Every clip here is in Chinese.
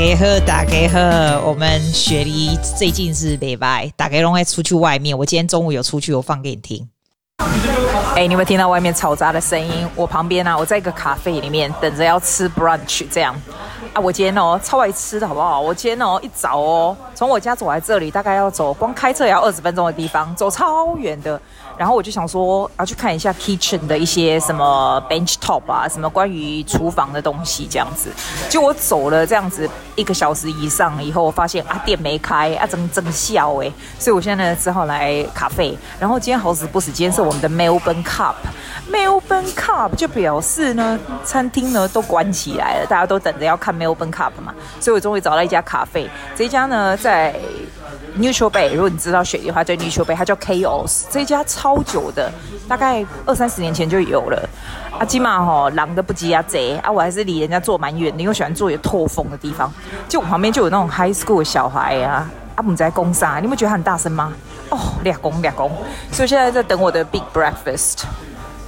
家好，大家好，我们雪梨最近是礼拜，大家都会出去外面。我今天中午有出去，我放给你听。哎，你有没有听到外面嘈杂的声音？我旁边呢、啊，我在一个咖啡里面等着要吃 brunch，这样。啊，我今天哦超爱吃的好不好？我今天哦一早哦，从我家走来这里，大概要走光开车也要二十分钟的地方，走超远的。然后我就想说，要去看一下 kitchen 的一些什么 bench top 啊，什么关于厨房的东西这样子。就我走了这样子一个小时以上以后，我发现啊店没开啊，整整笑哎，所以我现在呢只好来咖啡。然后今天好死不死，今天是我们的 Melbourne Cup。Melbourne Cup 就表示呢，餐厅呢都关起来了，大家都等着要看 Melbourne Cup 嘛。所以我终于找到一家咖啡，这一家呢在 Neutral Bay。如果你知道雪梨的话，在 Neutral Bay，它叫 Chaos。这家超久的，大概二三十年前就有了。啊，起码吼，狼的不羁啊贼啊，我还是离人家坐蛮远的，因为我喜欢坐有透风的地方。就我旁边就有那种 High School 的小孩啊，啊，姆在攻杀，你有觉得他很大声吗？哦，俩攻俩攻，所以现在在等我的 Big Breakfast。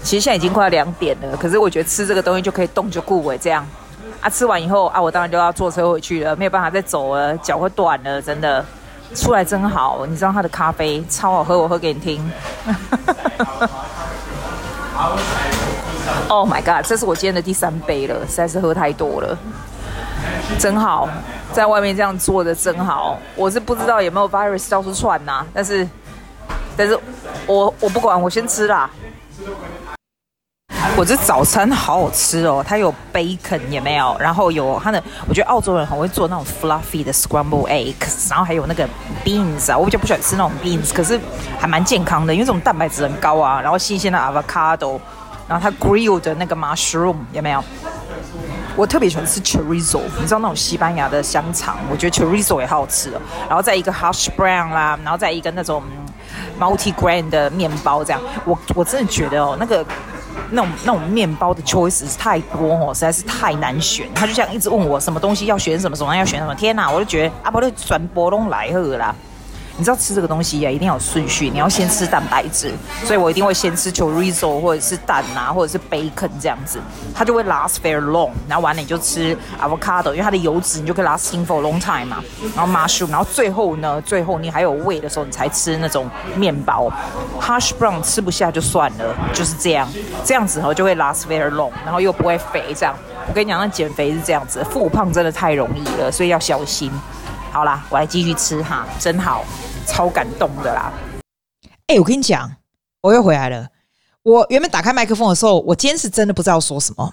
其实现在已经快要两点了，可是我觉得吃这个东西就可以动就顾尾这样。啊，吃完以后啊，我当然就要坐车回去了，没有办法再走了，脚会断了，真的。出来真好，你知道他的咖啡超好喝，我喝给你听。Oh my god，这是我今天的第三杯了，实在是喝太多了，真好，在外面这样坐着真好。我是不知道有没有 virus 到处窜呐、但是，但是我我不管，我先吃啦。我这早餐好好吃哦，它有 bacon 有没有？然后有它的，我觉得澳洲人很会做那种 fluffy 的 scramble eggs，然后还有那个 beans 啊，我比较不喜欢吃那种 beans，可是还蛮健康的，因为这种蛋白质很高啊。然后新鲜的 avocado，然后它 grilled 的那个 mushroom 有没有？我特别喜欢吃 chorizo，你知道那种西班牙的香肠，我觉得 chorizo 也好好吃哦。然后再一个 hash brown 啦，然后再一个那种 multi grain 的面包，这样我我真的觉得哦，那个。那种那种面包的 choice 是太多哦，实在是太难选。他就这样一直问我什么东西要选什么，什么要选什么。天哪，我就觉得阿婆的转播都来了啦。你知道吃这个东西呀，一定要有顺序。你要先吃蛋白质，所以我一定会先吃 chorizo 或者是蛋啊，或者是 bacon 这样子，它就会 last very long。然后完了你就吃 avocado，因为它的油脂你就可以 lasting for a long time 嘛。然后 mushroom，然后最后呢，最后你还有胃的时候，你才吃那种面包。hash brown 吃不下就算了，就是这样，这样子后就会 last very long，然后又不会肥。这样，我跟你讲，那减肥是这样子，复胖真的太容易了，所以要小心。好啦，我来继续吃哈，真好，超感动的啦！哎、我跟你讲，我又回来了。我原本打开麦克风的时候，我今天是真的不知道说什么。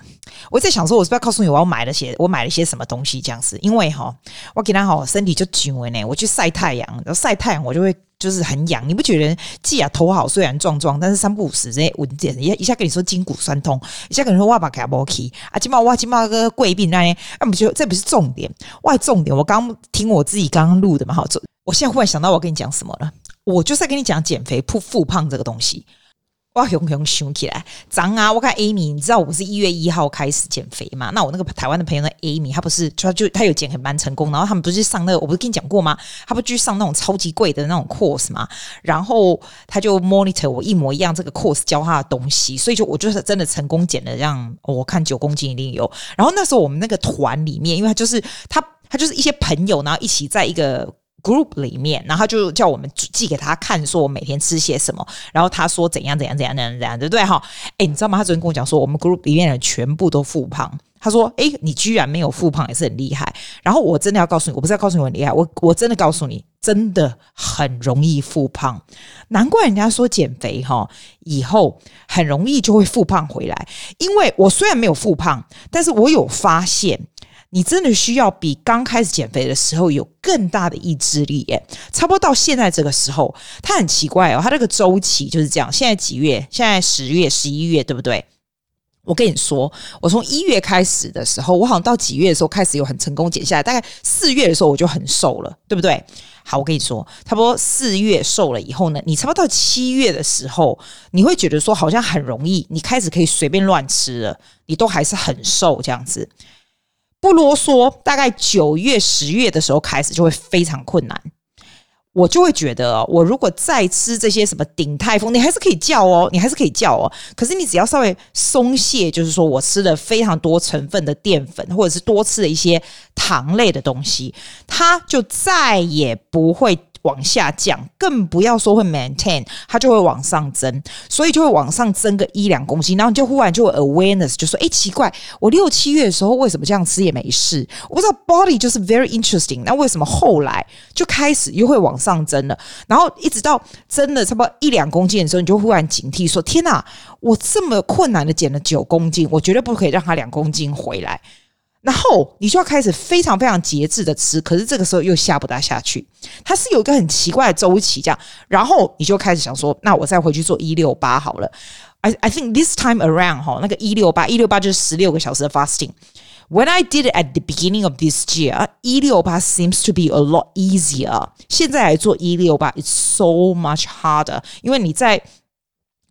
我在想说，我是不是要告诉你我要买了些，我买了些什么东西这样子？因为哈，我给他好身体就紧了呢，我去晒太阳，然后晒太阳我就会就是很痒。你不觉得？既啊头好，虽然壮壮，但是三不五时这些文件一一下跟你说筋骨酸痛，一下跟你说哇把卡波奇啊，今嘛哇今嘛个贵宾那，那不就这不是重点？哇，重点！我刚听我自己刚刚录的嘛，好，我现在忽然想到我跟你讲什么了，我就是在跟你讲减肥、不复胖这个东西。哇，熊熊熊起来，脏啊！我看 Amy，你知道我不是一月一号开始减肥嘛？那我那个台湾的朋友呢，Amy，她不是她就她有减很蛮成功，然后他们不是上那个，我不是跟你讲过吗？她不去上那种超级贵的那种 course 嘛？然后他就 monitor 我一模一样这个 course 教他的东西，所以就我就是真的成功减了，让我看九公斤一定有。然后那时候我们那个团里面，因为他就是他他就是一些朋友，然后一起在一个。Group 里面，然后他就叫我们寄给他看，说我每天吃些什么。然后他说怎样怎样怎样怎样怎样，对不对哈？哎，你知道吗？他昨天跟我讲说，我们 group 里面的人全部都复胖。他说：“哎，你居然没有复胖，也是很厉害。”然后我真的要告诉你，我不是要告诉你我很厉害，我我真的告诉你，真的很容易复胖。难怪人家说减肥哈，以后很容易就会复胖回来。因为我虽然没有复胖，但是我有发现。你真的需要比刚开始减肥的时候有更大的意志力耶！差不多到现在这个时候，它很奇怪哦，它这个周期就是这样。现在几月？现在十月、十一月，对不对？我跟你说，我从一月开始的时候，我好像到几月的时候开始有很成功减下来，大概四月的时候我就很瘦了，对不对？好，我跟你说，差不多四月瘦了以后呢，你差不多到七月的时候，你会觉得说好像很容易，你开始可以随便乱吃了，你都还是很瘦这样子。不啰嗦，大概九月、十月的时候开始就会非常困难。我就会觉得，我如果再吃这些什么鼎泰丰，你还是可以叫哦，你还是可以叫哦。可是你只要稍微松懈，就是说我吃了非常多成分的淀粉，或者是多吃了一些糖类的东西，它就再也不会。往下降，更不要说会 maintain，它就会往上增，所以就会往上增个一两公斤，然后你就忽然就 awareness，就说：哎，奇怪，我六七月的时候为什么这样吃也没事？我不知道 body 就是 very interesting，那为什么后来就开始又会往上增了？然后一直到增了差不多一两公斤的时候，你就忽然警惕说：天哪，我这么困难的减了九公斤，我绝对不可以让它两公斤回来。然后你就要开始非常非常节制的吃，可是这个时候又下不大下去，它是有一个很奇怪的周期这样。然后你就开始想说，那我再回去做一六八好了。I I think this time around 哈，那个一六八一六八就是十六个小时的 fasting。When I did it at the beginning of this year，一六八 seems to be a lot easier。现在来做一六八，it's so much harder，因为你在。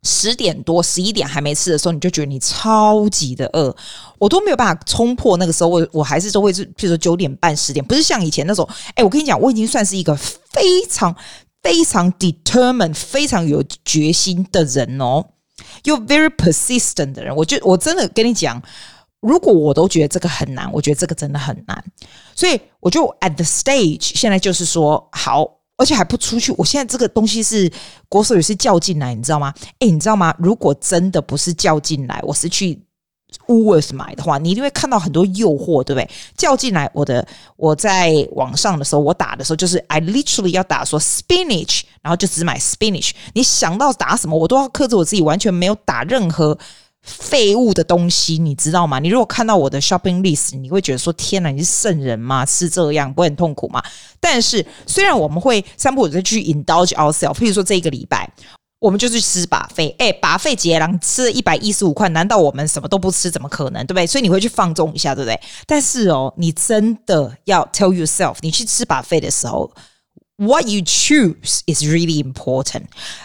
十点多、十一点还没吃的时候，你就觉得你超级的饿，我都没有办法冲破那个时候。我我还是都会是，譬如说九点半、十点，不是像以前那种。哎，我跟你讲，我已经算是一个非常非常 determined、非常有决心的人哦，又 very persistent 的人。我就我真的跟你讲，如果我都觉得这个很难，我觉得这个真的很难，所以我就 at the stage，现在就是说好。而且还不出去，我现在这个东西是国手也是叫进来，你知道吗？诶，你知道吗？如果真的不是叫进来，我是去 w o o l s 买的话，你一定会看到很多诱惑，对不对？叫进来，我的我在网上的时候，我打的时候就是 I literally 要打说 spinach，然后就只买 spinach。你想到打什么，我都要克制我自己，完全没有打任何。废物的东西，你知道吗？你如果看到我的 shopping list，你会觉得说：“天哪，你是圣人吗？是这样，不会很痛苦吗？”但是，虽然我们会三步五时去 indulge ourselves，譬如说这一个礼拜，我们就去吃 buffet，哎，buffet 杰郎吃了一百一十五块，难道我们什么都不吃？怎么可能？对不对？所以你会去放纵一下，对不对？但是哦，你真的要 tell yourself，你去吃 buffet 的时候。What you choose is really important。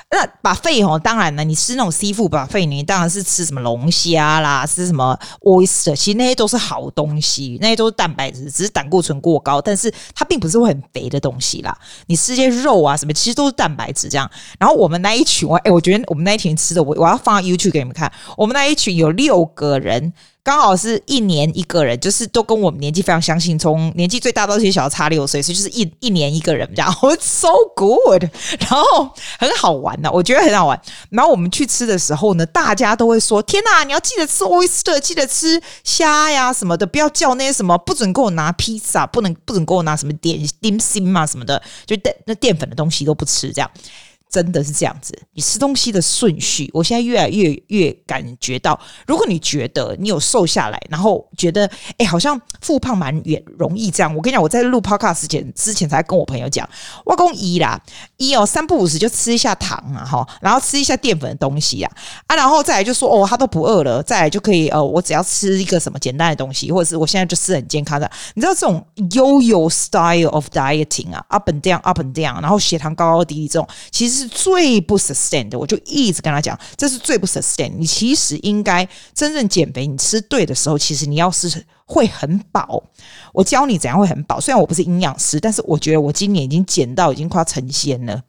那把肺哦，当然了，你吃那种 seafood buffet，你当然是吃什么龙虾啦，吃什么 oyster，其实那些都是好东西，那些都是蛋白质，只是胆固醇过高，但是它并不是会很肥的东西啦。你吃些肉啊什么，其实都是蛋白质这样。然后我们那一群，我哎，我觉得我们那一群吃的，我我要放 YouTube 给你们看。我们那一群有六个人。刚好是一年一个人，就是都跟我们年纪非常相近，从年纪最大到最小差六岁，所以就是一一年一个人这样，It's so good，然后很好玩的，我觉得很好玩。然后我们去吃的时候呢，大家都会说：“天哪，你要记得吃 oyster，记得吃虾呀什么的，不要叫那些什么，不准给我拿披萨，不能不准给我拿什么点点心嘛什么的，就淀那淀粉的东西都不吃这样。”真的是这样子，你吃东西的顺序，我现在越来越越感觉到，如果你觉得你有瘦下来，然后觉得哎，好像复胖蛮远容易这样，我跟你讲，我在录 podcast 前之前才跟我朋友讲，我讲一啦，一哦，三不五时就吃一下糖啊哈，然后吃一下淀粉的东西呀啊，然后再来就说哦，他都不饿了，再来就可以呃，我只要吃一个什么简单的东西，或者是我现在就吃很健康的，你知道这种 yo-yo style of dieting 啊，up and down，up and down，然后血糖高高低低这种，其实。最不 sustain 的，我就一直跟他讲，这是最不 sustain。你其实应该真正减肥，你吃对的时候，其实你要是会很饱。我教你怎样会很饱。虽然我不是营养师，但是我觉得我今年已经减到已经快要成仙了。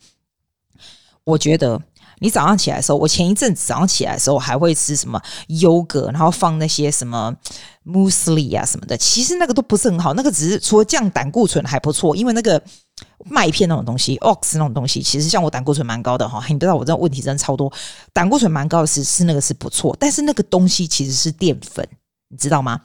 我觉得。你早上起来的时候，我前一阵子早上起来的时候还会吃什么优格，然后放那些什么 muesli 啊什么的。其实那个都不是很好，那个只是除了降胆固醇还不错，因为那个麦片那种东西，ox 那种东西，其实像我胆固醇蛮高的哈。你知道我这问题真的超多，胆固醇蛮高的是是那个是不错，但是那个东西其实是淀粉，你知道吗？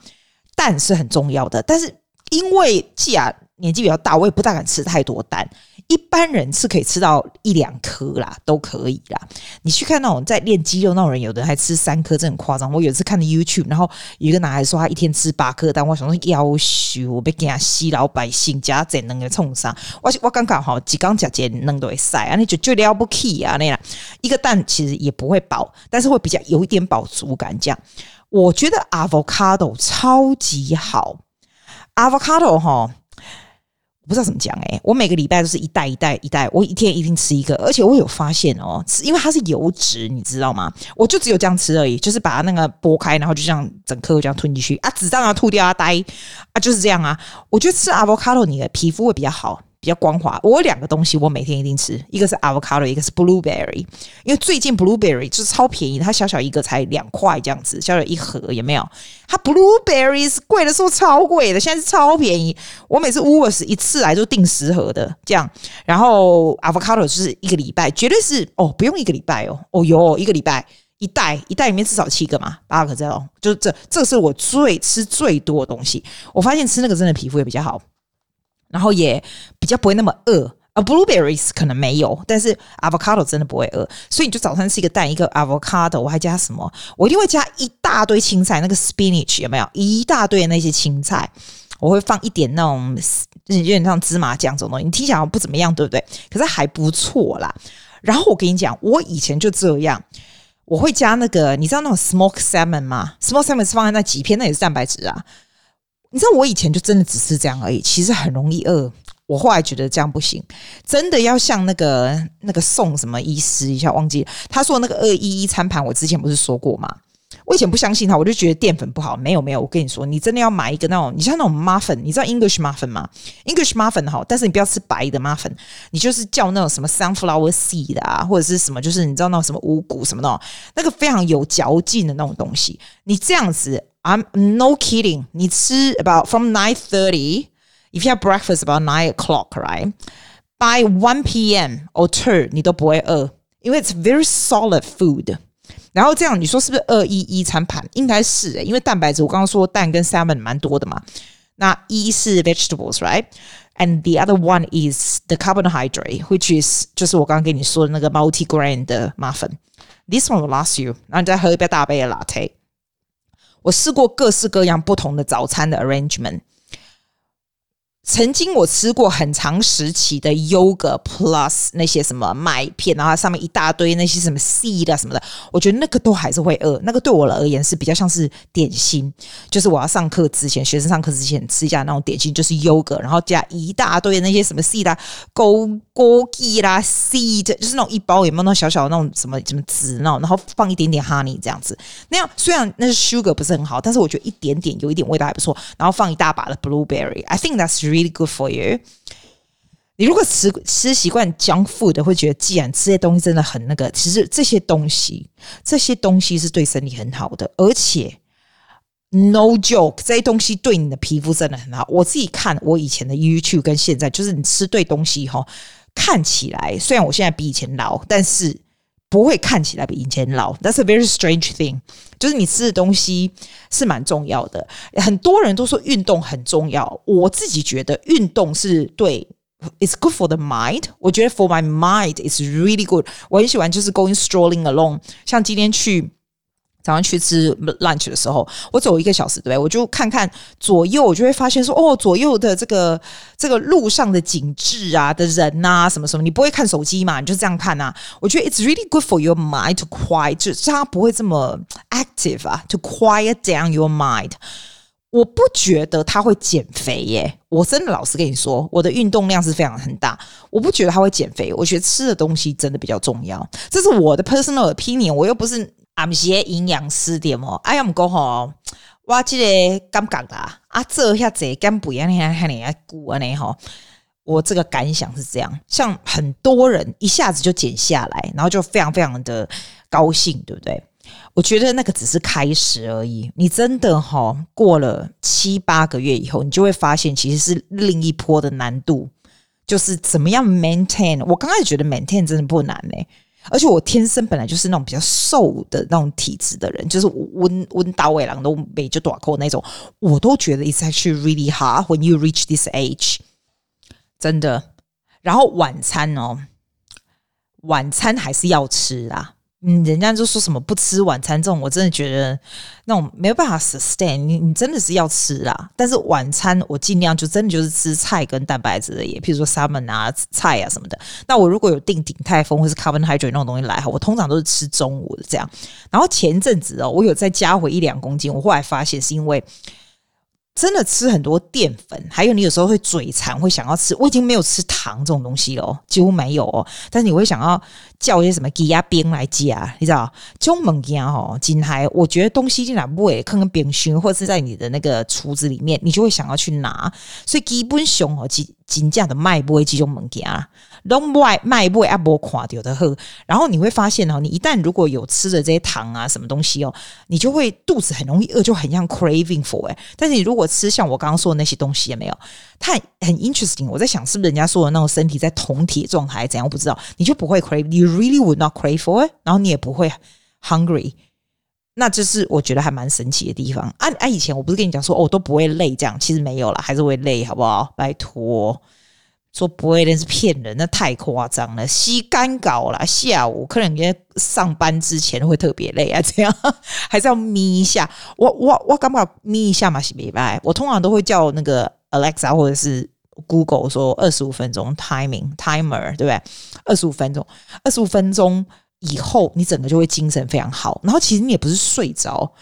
蛋是很重要的，但是因为既然年纪比较大，我也不大敢吃太多蛋。一般人是可以吃到一两颗啦，都可以啦。你去看那种在练肌肉那种人，有的还吃三颗，这很夸张。我有一次看的 YouTube，然后有一个男孩说他一天吃八颗蛋，我想说夭寿，我被给他洗老百姓家怎能给冲上？我我刚刚好几缸甲节能都会晒啊，你就就了不起啊那样。一个蛋其实也不会饱，但是会比较有一点饱足感。这样，我觉得 avocado 超级好，avocado 哈。不知道怎么讲哎、我每个礼拜都是一袋一袋一袋，我一天一定吃一个，而且我有发现哦，因为它是油脂，你知道吗？我就只有这样吃而已，就是把它那个剥开，然后就这样整颗这样吞进去啊，纸张要吐掉啊，呆啊，就是这样啊。我觉得吃 avocado 你的皮肤会比较好，比较光滑。我有两个东西，我每天一定吃，一个是 avocado，一个是 blueberry。因为最近 blueberry 就是超便宜，它小小一个才两块这样子，小小一盒有没有？它 blueberries 贵的时候超贵的，现在是超便宜。我每次 wool 一次来就订十盒的这样，然后 avocado 就是一个礼拜，绝对是哦，不用一个礼拜哦，哦哟，一个礼拜。一袋一袋里面至少七个嘛，八个这样，就是这这是我最吃最多的东西。我发现吃那个真的皮肤也比较好，然后也较不会那么饿。啊，blueberries 可能没有，但是 avocado 真的不会饿。所以你就早餐吃一个蛋，一个 avocado，我还加什么？我一定会加一大堆青菜，那个 spinach 有没有？一大堆的那些青菜，我会放一点那种有点像芝麻酱这种东西。你听起来不怎么样，对不对？可是还不错啦。然后我跟你讲，我以前就这样。我会加那个，你知道那种 smoked salmon 吗？smoked salmon 是放在那几片，那也是蛋白质啊。你知道我以前就真的只是这样而已，其实很容易饿。我后来觉得这样不行，真的要像那个那个宋什么医师一下忘记，他说那个二一一餐盘，我之前不是说过吗？我以前不相信他，我就觉得淀粉不好。没有没有，我跟你说，你真的要买一个那种，你像那种 muffin，你知道 English muffin 吗？English muffin 好，但是你不要吃白的 muffin，你就是叫那种什么 sunflower seed 啊，或者是什么，就是你知道那种什么五谷什么的，那个非常有嚼劲的那种东西。你这样子，I'm no kidding，你吃 about from nine thirty thirty，if you have breakfast about nine o'clock，right？By one p.m. or two，你都不会饿，因为 it's very solid food。然后这样，你说是不是二一一餐盘？应该是诶、欸，因为蛋白质我刚刚说蛋跟 salmon 蛮多的嘛。那一是 vegetables，right？And the other one is the carbohydrate，which is 就是我刚刚跟你说的那个 multi-grain 的 muffin。This one will last you。然后你再喝一杯大杯的 latte。我试过各式各样不同的早餐的 arrangement。 曾经我吃过很长时期的 yogurt plus 那些什么麦片，然后上面一大堆那些什么 seed 啊什么的，我觉得那个都还是会饿。那个对我而言是比较像是点心，就是我要上课之前，学生上课之前吃一下那种点心，就是 yogurt，然后加一大堆那些什么 seed 啊、枸杞啦、seed，就是那种一包有没有那种小小的那种什么什么籽那种，然后放一点点 honey 这样子。那样虽然那是 sugar 不是很好，但是我觉得一点点有一点味道还不错。然后放一大把的 blueberry，I think that's really Really good for you。你如果吃吃习惯 junk food 的，会觉得既然这些东西真的很那个，其实这些东西这些东西是对身体很好的，而且 no joke，这些东西对你的皮肤真的很好。我自己看我以前的 YouTube 跟现在，就是你吃对东西哈，看起来虽然我现在比以前老，但是。不会看起来比以前老，That's a very strange thing。就是你吃的东西是蛮重要的。很多人都说运动很重要，我自己觉得运动是对，It's good for the mind。我觉得 for my mind it's really good。我很喜欢就是 going strolling along，像今天去。早上去吃 lunch 的时候，我走一个小时，对不对？我就看看左右，我就会发现说，哦，左右的这个这个路上的景致啊，的人呐、啊，什么什么，你不会看手机嘛？你就这样看呐、啊。我觉得 it's really good for your mind to quiet，就是它不会这么 active 啊，to quiet down your mind。我不觉得它会减肥耶，我真的老实跟你说，我的运动量是非常很大，我不觉得它会减肥。我觉得吃的东西真的比较重要，这是我的 personal opinion，我又不是。啊，不是营养师点哦，哎呀，唔讲吼，我这个感觉啦，啊，这下子干不一样，你看看你啊，估啊，你吼，我这个感想是这样，像很多人一下子就减下来，然后就非常非常的高兴，对不对？我觉得那个只是开始而已，你真的哈，过了七八个月以后，你就会发现其实是另一波的难度，就是怎么样 maintain。我刚开始觉得 maintain 真的不难呢、而且我天生本来就是那种比较瘦的那种体质的人，就是温温大胃郎都没就短扣那种，我都觉得 it's actually really hard when you reach this age，真的。然后晚餐哦，晚餐还是要吃啊。嗯，人家就说什么不吃晚餐这种，我真的觉得那种没有办法 sustain。你你真的是要吃啦，但是晚餐我尽量就真的就是吃菜跟蛋白质的，也譬如说 salmon 啊、菜啊什么的。那我如果有订鼎泰丰或是 carbohydrate 那种东西来哈，我通常都是吃中午的这样。然后前阵子哦，我有再加回一两公斤，我后来发现是因为真的吃很多淀粉，还有你有时候会嘴馋，会想要吃。我已经没有吃糖这种东西了，几乎没有哦。但是你会想要叫一些什么鸡鸭冰来加，你知道？这种物件哦，今还我觉得东西进来不会坑坑冰熏，或者是在你的那个厨子里面，你就会想要去拿。所以基本上哦，金金价的卖不会这种物件啊。拢外卖不会阿波垮掉的喝，然后你会发现哦，你一旦如果有吃的这些糖啊什么东西哦，你就会肚子很容易饿，就很像 craving for 哎。但是你如果吃像我刚刚说的那些东西，有没有？它很，interesting。我在想，是不是人家说的那种身体在酮体状态怎样？我不知道，你就不会 crave，你 really would not crave for it，然后你也不会 hungry。那这是我觉得还蛮神奇的地方。啊啊，以前我不是跟你讲说哦都不会累这样，其实没有了，还是会累，好不好？拜托。说不会，那是骗人，那太夸张了。吸干搞了，下午可能在上班之前会特别累啊，这样 还是要眯一下。我我我刚刚眯一下嘛是没办。我通常都会叫那个 Alexa 或者是 Google 说二十五分钟 timing timer，对不对？二十五分钟，二十五分钟。以后你整个就会精神非常好，然后其实你也不是睡着，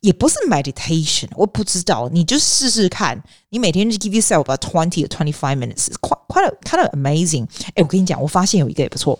也不是 meditation，我不知道，你就试试看，你每天就 give yourself about twenty or twenty five minutes，quite quite kind of amazing。哎，我跟你讲，我发现有一个也不错。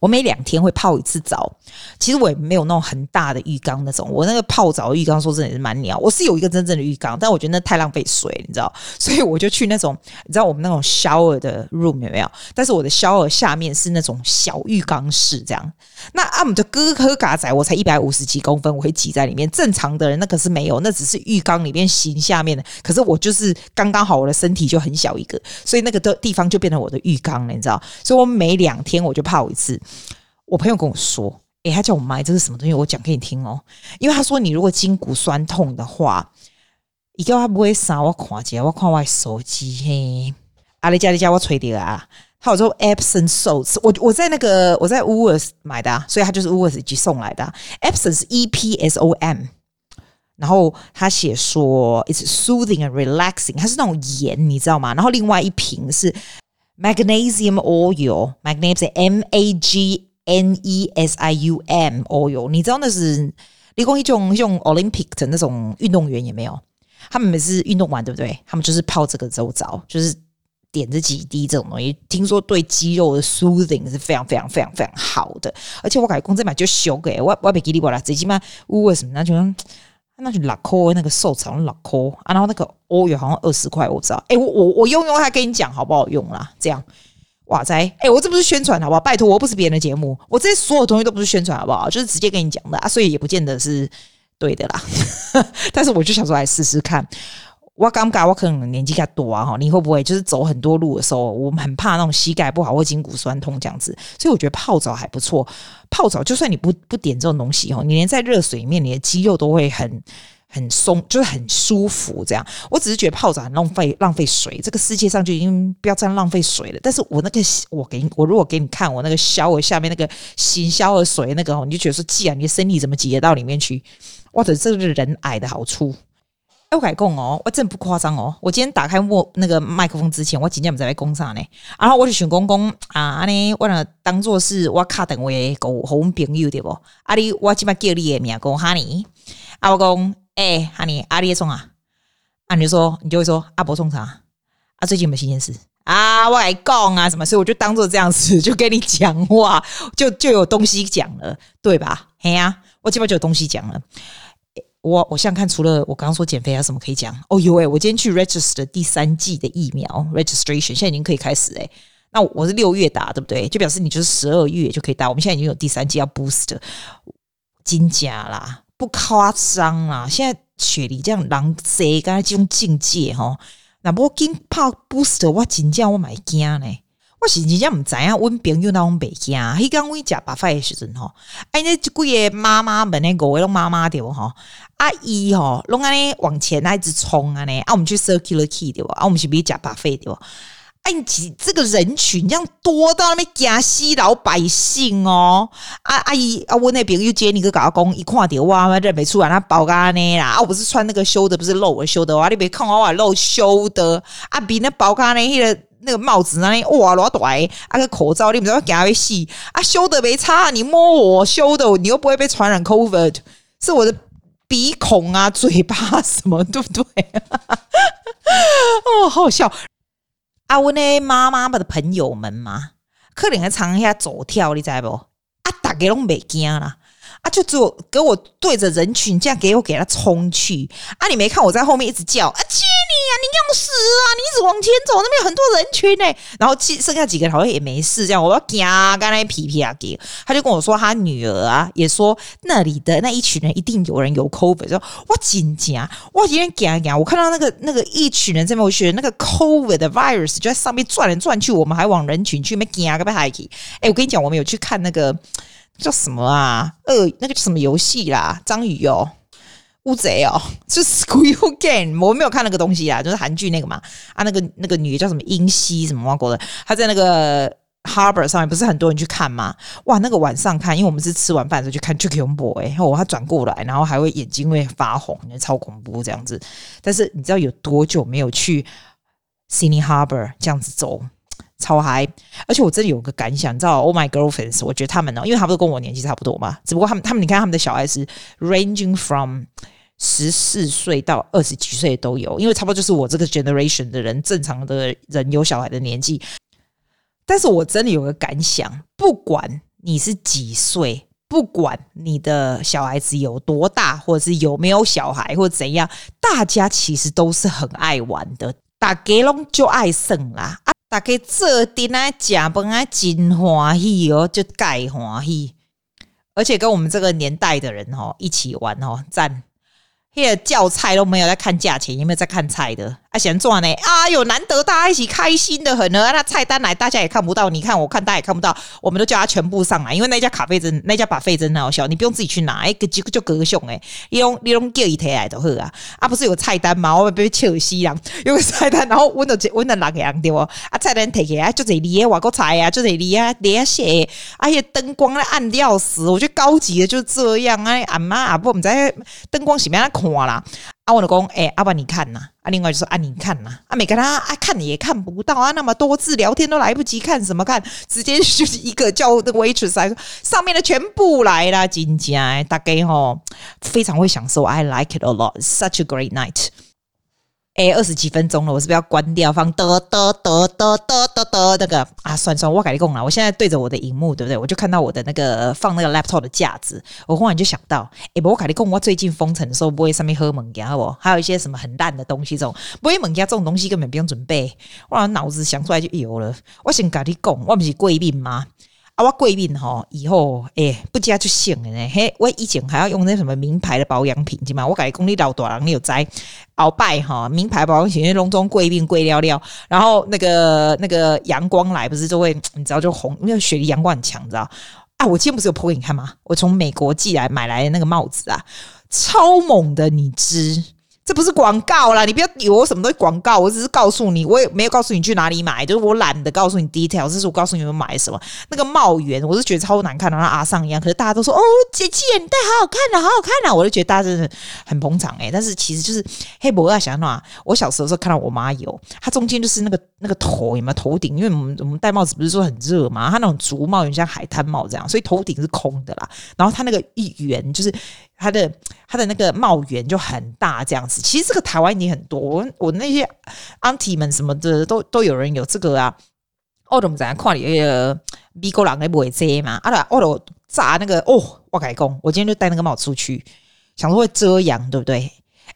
我每两天会泡一次澡，其实我也没有那种很大的浴缸那种。我那个泡澡浴缸说真的也是蛮鸟。我是有一个真正的浴缸，但我觉得那太浪费水，你知道，所以我就去那种你知道我们那种 shower 的 room 有没有？但是我的 shower 下面是那种小浴缸式这样。那阿姆的哥哥嘎仔，我才一百五十几公分，我会挤在里面。正常的人那可是没有，那只是浴缸里面型下面的。可是我就是刚刚好，我的身体就很小一个，所以那个的地方就变成我的浴缸了，你知道。所以我每两天我就泡一次。我朋友跟我说：“诶、欸，他叫我买这是什么东西？我讲给你听哦。因为他说你如果筋骨酸痛的话，一个他不会杀我看见，我看我手机嘿。阿里家里家我吹的啊，他有说 Epsom salts，我我在那个我在 Woolworths 买的，所以他就是 Woolworths 寄送来的。Epsom 是 E P S O M，然后他写说 It's soothing and relaxing，它是那种盐，你知道吗？然后另外一瓶是 Magnesium oil，Magnesium M A G。N E S I U M oil，你知道那是理工一种用 Olympic 的那种运动员也没有，他们每次运动完对不对？他们就是泡这个周遭，就是点这几滴这种东西，听说对肌肉的 soothing 是非常非常非常非常好的。而且我感觉公这买就修给我，我别给你过来，最起码乌为什么那就那就老抠那个瘦草老抠啊，然后那个欧元好像二十块，我知道。哎，我我我用用，还跟你讲好不好用啦？这样。哇塞！哎、我这不是宣传好不好？拜托，我不是别人的节目，我这些所有东西都不是宣传好不好？就是直接跟你讲的啊，所以也不见得是对的啦。但是我就想说来试试看。我刚刚我可能年纪较多啊，哈，你会不会就是走很多路的时候，我们很怕那种膝盖不好或筋骨酸痛这样子？所以我觉得泡澡还不错。泡澡就算你不不点这种东西哦，你连在热水里面，你的肌肉都会很。很松，就是很舒服，这样。我只是觉得泡澡很浪费浪费水，这个世界上就已经不要这样浪费水了。但是我那个，我给你，我如果给你看我那个小我下面那个洗消的水那个，你就觉得说，既然你的身体怎么挤得到里面去？或者这是人矮的好处。哎，我改讲哦，我真不夸张哦。我今天打开莫那个麦克风之前，我今天不在讲啥呢？然后我就想讲讲啊，呢，我呢当做是我卡等位个好朋友对不？啊，你我今麦叫你的名讲哈尼，啊我讲。哎，哈尼阿里送啊，啊你就说你就会说阿伯送啥啊？最近有没有新鲜事啊？我来讲啊什么？所以我就当做这样子 就跟你讲话，就就有东西讲了，对吧？嘿呀、啊，我基本就有东西讲了。我我想看，除了我刚刚说减肥还有什么可以讲？哦有哎，我今天去 register 第三季的疫苗 registration，现在已经可以开始哎。那我是六月打，对不对？就表示你就是十二月就可以打。我们现在已经有第三季要 boost，金假啦。不夸张啦，现在雪梨这样狼贼，刚才这种境界吼，那我惊怕 boost，我真正我买惊呢。我是真正唔知啊，阮朋友那种袂惊。迄刚我食白饭的时阵吼，哎，那几个妈妈们那个，我拢妈妈对不吼？阿姨吼，拢安尼往前那一直冲安呢，啊，我们去 circular quay 对不？啊，我们是不是食白饭对不？哎，你这个人群这样多到那边惊死老百姓哦！啊阿姨啊，我那边又接你个搞工，一看到哇，认没出来，那包干呢啦！啊，我不是穿那个修的，不是露我修的哇！你别看我露修的啊，比那包干呢，那个那个帽子那里哇老大，啊个口罩你不知道给他洗啊，修的没差，你摸我修的，你又不会被传染 COVID，是我的鼻孔啊、嘴巴什么，对不对？哦，好笑。啊，我那妈妈们的朋友们嘛，可能还常一下走跳，你知不？啊，大家拢没惊啦。啊！就只有给我对着人群这样给我给他冲去啊！你没看我在后面一直叫啊！接你啊！你要死啊！你一直往前走，那边有很多人群呢、然后剩下几个好像也没事，这样我要惊，刚才皮皮啊给，他就跟我说他女儿啊也说那里的那一群人一定有人有 COVID，说我紧张，我今天惊惊，我看到那个那个一群人在那边学那个 COVID 的 virus 就在上面转来转去，我们还往人群去没惊个不海去？哎，我跟你讲，我们有去看那个。叫什么啊？呃，那个叫什么游戏啦？章鱼哦，乌贼哦，是 Squid Game。我没有看那个东西啦，就是韩剧那个嘛。啊，那个那个女的叫什么英熙什么外国的，她在那个 Harbor 上面，不是很多人去看吗？哇，那个晚上看，因为我们是吃完饭的时候去看，就恐怖哎！然后她转过来，然后还会眼睛会发红，超恐怖这样子。但是你知道有多久没有去 Sydney Harbor 这样子走？超嗨！而且我这里有个感想，你知道，Oh my girlfriends，我觉得他们呢，因为他们都跟我年纪差不多嘛，只不过他们，他们，你看他们的小孩是 ranging from 十四岁到二十几岁都有，因为差不多就是我这个 generation 的人，正常的人有小孩的年纪。但是我真的有个感想，不管你是几岁，不管你的小孩子有多大，或者是有没有小孩，或者怎样，大家其实都是很爱玩的，大家拢就爱胜啦。大家做阵来食饭啊，真欢喜哦，就盖欢喜，而且跟我们这个年代的人哦一起玩哦，赞。那个叫菜都没有在看价钱，有没有在看菜的？啊，嫌赚呢？啊，有难得大家一起开心的很呢。那菜单来，大家也看不到，你看我看大家也看不到，我们都叫他全部上来，因为那家咖啡真，那家 buffet 真好笑，你不用自己去拿，哎，个几个就隔熊哎，你用你用叫一台来就好啊。啊，不是有菜单吗？我被笑死人，有个菜单，然后问到问到哪个样对不？啊，菜单提起来就这里啊，外国菜啊，就这里啊，底下写，哎呀，灯光咧暗的要死，我觉得高级的就是这样啊，阿妈阿婆，我们在灯光是咩样看啦？啊，我老公，哎，阿爸你看呐，啊，另外就说啊，你看呐，啊，每个他啊看也看不到啊，那么多字聊天都来不及看什么看，直接就是一个叫那个 waitress，上面的全部来了，真正大概吼非常会享受，I like it a lot, such a great night。哎，二十几分钟了，我是不是要关掉？放嘚嘚嘚嘚嘚嘚嘚那个啊，算算，我改你讲了。我现在对着我的荧幕，对不对？我就看到我的那个放那个 laptop 的架子。我忽然就想到，哎，我改你讲，我最近封城的时候不会上面喝猛加不？还有一些什么很烂的东西，这种不会猛加这种东西根本不用准备，我脑子想出来就有了。我先改你讲，我不是贵宾吗？啊，我贵宾哈，以后诶、不加就行了呢。嘿，我以前还要用那什么名牌的保养品，对吗？我改讲你老大人，你有在鳌拜哈，名牌保养品那拢中贵宾贵了了。然后那个那个阳光来，不是就会你知道就红，因为雪梨阳光很强，你知道？啊，我今天不是有 po 给你看吗？我从美国寄来买来的那个帽子啊，超猛的，你知？这不是广告啦，你不要以为我什么都广告，我只是告诉你，我也没有告诉你去哪里买，就是我懒得告诉你 detail，这是我告诉你们买什么。那个帽檐，我是觉得超难看的，像阿桑一样。可是大家都说哦，姐姐你戴好好看呐，好好看呐，我就觉得大家真的很捧场诶。但是其实就是黑博要想啊，我小时候时候看到我妈有，她中间就是那个那个头有没有头顶？因为我们我们戴帽子不是说很热嘛，她那种竹帽有点像海滩帽这样，所以头顶是空的啦。然后她那个一圆就是。它的它的那个帽檐就很大，这样子。其实这个台湾已经很多，我我那些 auntie 们什么的都都有人有这个啊。我怎么在看里那个美国人的不会遮嘛？啊啦，我都炸那个哦，我改工，我今天就戴那个帽出去，想说会遮阳，对不对？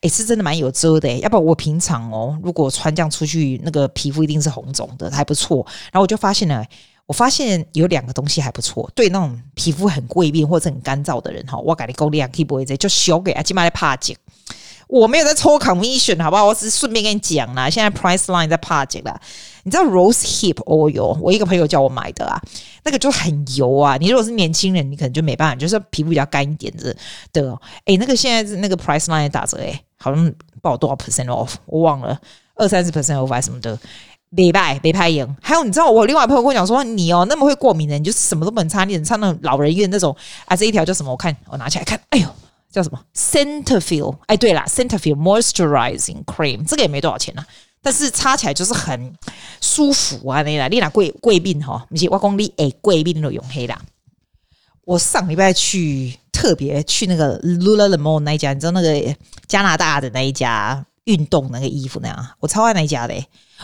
诶，是真的蛮有遮的，要不然我平常哦，如果穿这样出去，那个皮肤一定是红肿的，还不错。然后我就发现了。我发现有两个东西还不错，对那种皮肤很过敏或者很干燥的人哈，我给你够力啊，可以不会这就小给啊，起码来帕紧。我没有在抽 commission，好不好？我只是顺便跟你讲啦，现在 Priceline 在帕紧啦。你知道 Rose Hip Oil？我一个朋友叫我买的啊，那个就很油啊。你如果是年轻人，你可能就没办法，就是皮肤比较干一点的的。诶，那个现在是那个 Priceline 打折诶，好像报多少 percent off，我忘了二三十 percent off 还什么的。礼拜没拍赢，还有你知道我另外朋友跟我讲说，你哦那么会过敏的，你就是什么都不能擦，你只能擦那种老人院那种啊。这一条叫什么？我看我拿起来看，哎呦，叫什么？Cetaphil。哎，对了，Cetaphil Moisturizing Cream，这个也没多少钱呢，啊，但是擦起来就是很舒服啊。那啦，你拿贵贵宾哈，不是我讲你哎贵宾都用黑啦。我上礼拜去。特别去那个 Lululemon 那一家，你知道那个加拿大的那一家运动那个衣服那样，我超爱那一家的。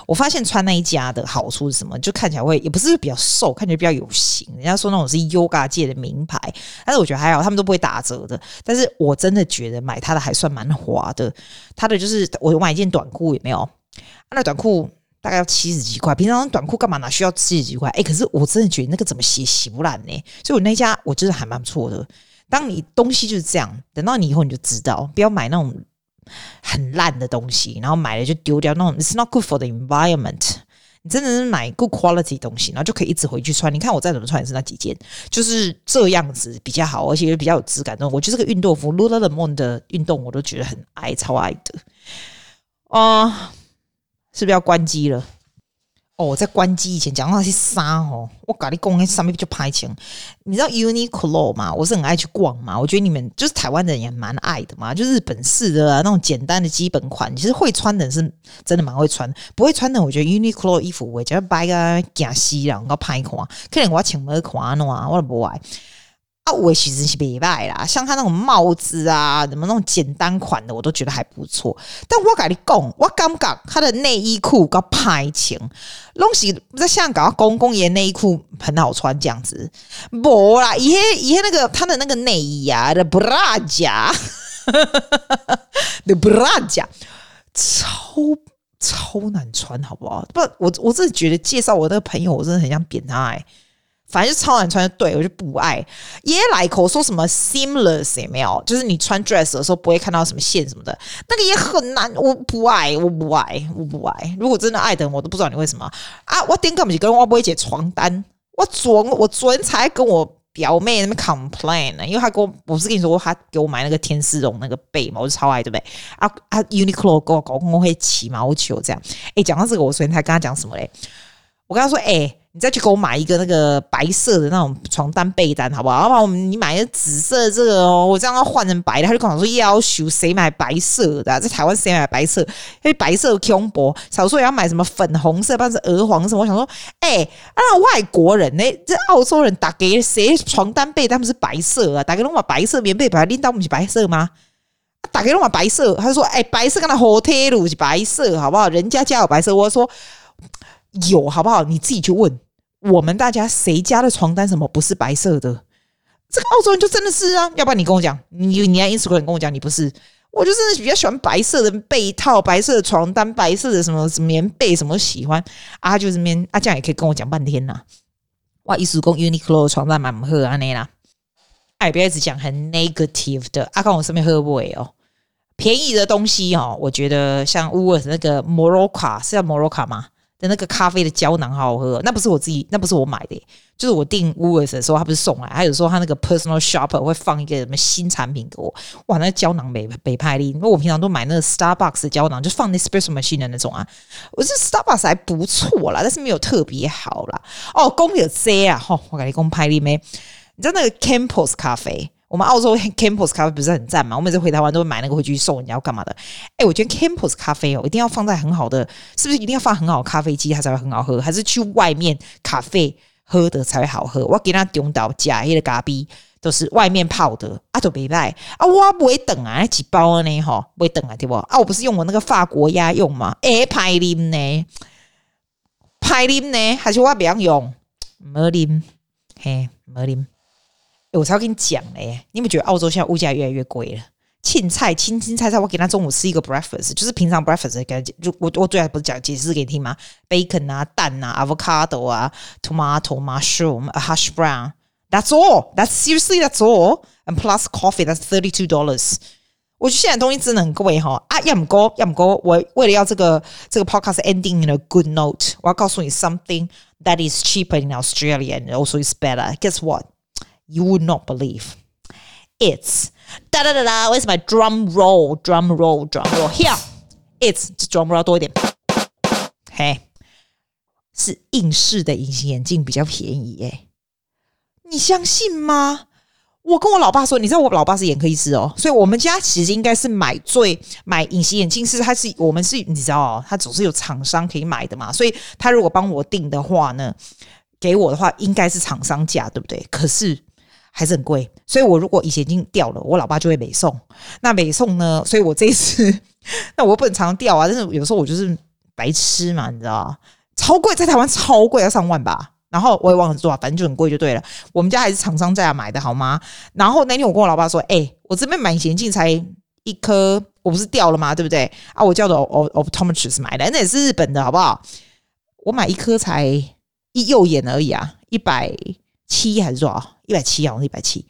我发现穿那一家的好处是什么？就看起来会也不是比较瘦，看起来比较有型。人家说那种是 Yoga 界的名牌，但是我觉得还好，他们都不会打折的。但是我真的觉得买它的还算蛮划的。它的就是我买一件短裤也没有，那短裤大概要七十几块。平常短裤干嘛哪需要七十几块？哎，可是我真的觉得那个怎么洗洗不烂呢？所以我那家我觉得还蛮不错的。当你东西就是这样，等到你以后你就知道，不要买那种。很烂的东西，然后买了就丢掉，那种 it's not good for the environment。你真的是买 good quality 东西，然后就可以一直回去穿。你看我再怎么穿也是那几件，就是这样子比较好，而且比较有质感。那我觉得这个运动服，Lululemon 的运动我都觉得很爱，超爱的。啊、是不是要关机了？哦，在关机以前讲到那些衫哦，我跟你讲，那上面就拍钱。你知道 Uniqlo 吗？我是很爱去逛嘛。我觉得你们就是台湾人也蛮爱的嘛，就日本式的啊，那种简单的基本款，其实会穿的人是真的蛮会穿，不会穿的，我觉得 Uniqlo 衣服我觉得摆个假西啦，我拍看，可能我请没看喏，我都不爱。啊，我其实是没卖啦，像他那种帽子啊，什么那种简单款的，我都觉得还不错。但我跟你讲，我感觉他的内衣裤够派情，东西在香港公公爷内衣裤很好穿，这样子。不啦，以前以前那个他的那个内衣啊的布拉贾，的布拉贾超超难穿，好不好？不，我我真的觉得介绍我那个朋友，我真的很想扁他哎、反正就超难穿，对我就不爱。也来口说什么 seamless 也没有，就是你穿 dress 的时候不会看到什么线什么的，那个也很难。我不爱，我不爱，我不爱。如果真的爱的人，我都不知道你为什么啊！我点干不起，跟我不会解床单。我昨我昨天才跟我表妹那边 complain 呢，因为她给我，我不是跟你说过，她给我买那个天丝绒那个被嘛，我就超爱，对不对？啊啊，Uniqlo 给我搞我会起毛球这样。哎，讲到这个，我昨天才跟他讲什么嘞？我跟他说，哎。你再去给我买一个那个白色的那种床单被单，好不好？然我们你买个紫色这个哦，我这样要换成白的，他就跟我说要求谁买白色的，在台湾谁买白色？因为白色的恐怖，少说也要买什么粉红色，不然是鹅黄色。我想说，哎、欸，啊，外国人呢？这澳洲人打给谁床单被单不是白色啊？打给弄把白色棉被，把它拎到不是白色吗？打给弄把白色，他就说，哎、白色跟他 hotel 是白色，好不好？人家家有白色，我说有，好不好？你自己去问。我们大家谁家的床单什么不是白色的？这个澳洲人就真的是啊！要不然你跟我讲，你你在 Instagram 跟我讲你不是，我就真的比较喜欢白色的被套、白色的床单、白色的什么什么棉被，什么喜欢啊？就是面啊，这样也可以跟我讲半天呐。哇，意思讲 Uniqlo 的床单蛮好啊，那啦。哎，不要一直讲很 negative 的。啊、看我身边喝不会哦，便宜的东西哦，我觉得像 Woods 那个 Mocha 是叫 Mocha 吗？的那个咖啡的胶囊好好喝，那不是我自己，那不是我买的，就是我订 w o o l s 的时候，他不是送来，还有时候他那个 personal shopper 会放一个什么新产品给我，哇，那胶囊没没派力，因为我平常都买那个 Starbucks 的胶囊，就放那 espresso machine 的那种啊，我觉得 Starbucks 还不错啦，但是没有特别好啦。哦，公有 C 啊，吼，我给你公派力没？你知道那个 Campus 咖啡？我们澳洲 campus 咖啡不是很赞嘛？我每次回台湾都会买那个回去送人家要干嘛的？哎、我觉得 campus 咖啡哦，一定要放在很好的，是不是一定要放很好的咖啡机它才会很好喝？还是去外面咖啡喝的才会好喝？我给他丢到假黑的咖啡都是外面泡的啊，都别卖啊！我不会等啊，几包呢？哈，不会等啊，对不？啊，我不是用我那个法国鸭用吗？哎、欸，派林呢？派林呢？还是我不要用？没林，嘿，没我才要跟你讲嘞，你有没有觉得澳洲现在物价越来越贵了？青菜、青青菜菜，我给他中午吃一个 breakfast，就是平常 breakfast 给他就我我最爱不是讲解释给你听吗？bacon 啊、蛋啊、avocado 啊、tomato、mushroom、a hash brown。That's all. That's seriously that's all. And plus coffee. That's thirty two dollars. 我觉得现在东西真的很贵哈啊！要么哥，要么哥，我为了要这个这个 podcast ending in a good note，我要告诉你 something that is cheaper in Australia and also is better. Guess what? You would not believe it's da da da da. Where's my drum roll? Drum roll, drum roll. Here, it's drum roll 多一点。嘿，是硬式的隐形眼镜比较便宜诶，你相信吗？我跟我老爸说，你知道我老爸是眼科医师哦，所以我们家其实应该是买最买隐形眼镜是他是我们是你知道哦，他总是有厂商可以买的嘛，所以他如果帮我订的话呢，给我的话应该是厂商价，对不对？可是。还是很贵。所以我如果隐形眼镜掉了，我老爸就会美送。那美送呢？所以我这一次，那我不能常常掉啊。但是有时候我就是白痴嘛，你知道？超贵，在台湾超贵，要上万吧。然后我也忘了做，反正就很贵就对了。我们家还是厂商在买的，好吗？然后那天我跟我老爸说：“哎、我这边买隐形眼镜才一颗，我不是掉了吗？对不对？啊，我叫的 optometrist 买的，那也是日本的，好不好？我买一颗才一右眼而已啊，一百七还是多少？一百七啊，好像一百七，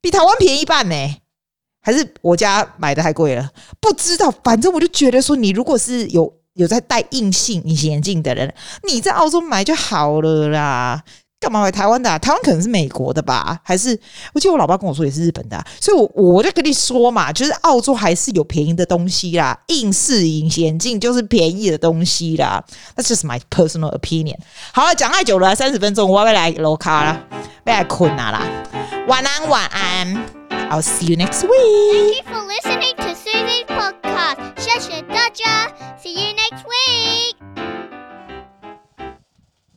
比台湾便宜一半呢。还是我家买的太贵了？不知道，反正我就觉得说，你如果是有。”有在戴硬性隐形眼镜的人，你在澳洲买就好了啦，干嘛回台湾的、啊？台湾可能是美国的吧？还是我记得我老爸跟我说也是日本的、啊，所以我，我就跟你说嘛，就是澳洲还是有便宜的东西啦，硬式隐形镜就是便宜的东西啦。That's just my personal opinion。好了，讲太久了，三十分钟，我要不要来楼卡啦？被来困啊啦？晚安，晚安。I'll see you next week. Thank you for listening to Susie's podcast. 谢谢大家。See you next week.